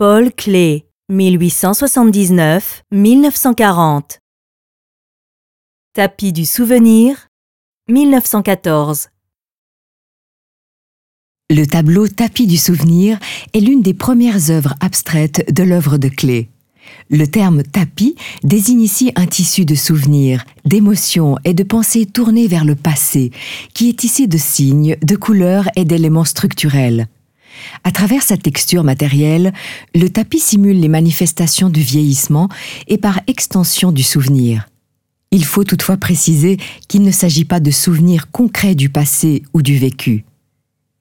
Paul Klee, 1879-1940. Tapis du souvenir, 1914. Le tableau Tapis du souvenir est l'une des premières œuvres abstraites de l'œuvre de Klee. Le terme tapis désigne ici un tissu de souvenirs, d'émotions et de pensées tournées vers le passé, qui est tissé de signes, de couleurs et d'éléments structurels. À travers sa texture matérielle, le tapis simule les manifestations du vieillissement et par extension du souvenir. Il faut toutefois préciser qu'il ne s'agit pas de souvenirs concrets du passé ou du vécu.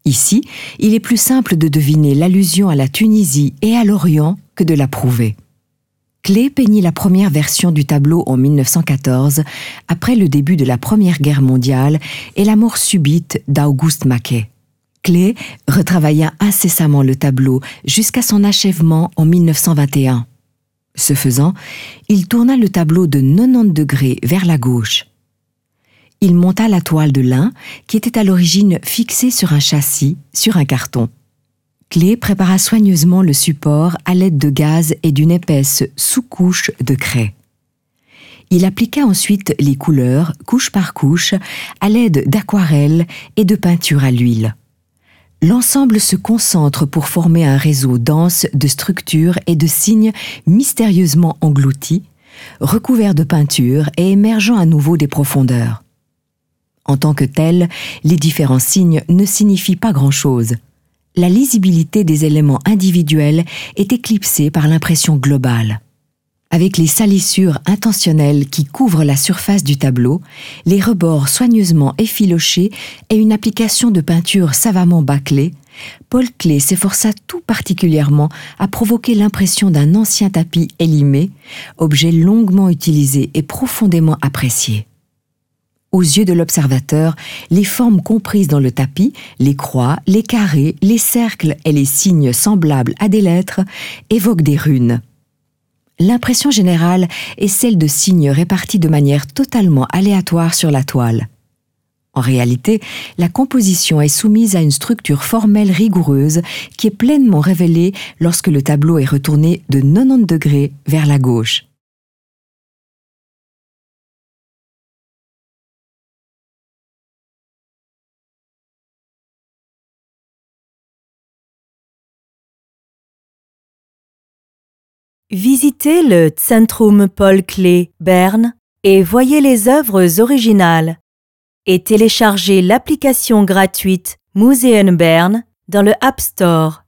Ici, il est plus simple de deviner l'allusion à la Tunisie et à l'Orient que de la prouver. Klee peignit la première version du tableau en 1914, après le début de la Première Guerre mondiale et la mort subite d'Auguste Maquet. Klee retravailla incessamment le tableau jusqu'à son achèvement en 1921. Ce faisant, il tourna le tableau de 90 degrés vers la gauche. Il monta la toile de lin qui était à l'origine fixée sur un châssis, sur un carton. Clé prépara soigneusement le support à l'aide de gaz et d'une épaisse sous-couche de craie. Il appliqua ensuite les couleurs, couche par couche, à l'aide d'aquarelles et de peinture à l'huile. L'ensemble se concentre pour former un réseau dense de structures et de signes mystérieusement engloutis, recouverts de peinture et émergeant à nouveau des profondeurs. En tant que tels, les différents signes ne signifient pas grand-chose. La lisibilité des éléments individuels est éclipsée par l'impression globale. Avec les salissures intentionnelles qui couvrent la surface du tableau, les rebords soigneusement effilochés et une application de peinture savamment bâclée, Paul Klee s'efforça tout particulièrement à provoquer l'impression d'un ancien tapis élimé, objet longuement utilisé et profondément apprécié. Aux yeux de l'observateur, les formes comprises dans le tapis, les croix, les carrés, les cercles et les signes semblables à des lettres, évoquent des runes. L'impression générale est celle de signes répartis de manière totalement aléatoire sur la toile. En réalité, la composition est soumise à une structure formelle rigoureuse qui est pleinement révélée lorsque le tableau est retourné de 90 degrés vers la gauche. Visitez le Centrum Paul Klee Berne et voyez les œuvres originales. Et téléchargez l'application gratuite Museum Bern dans le App Store.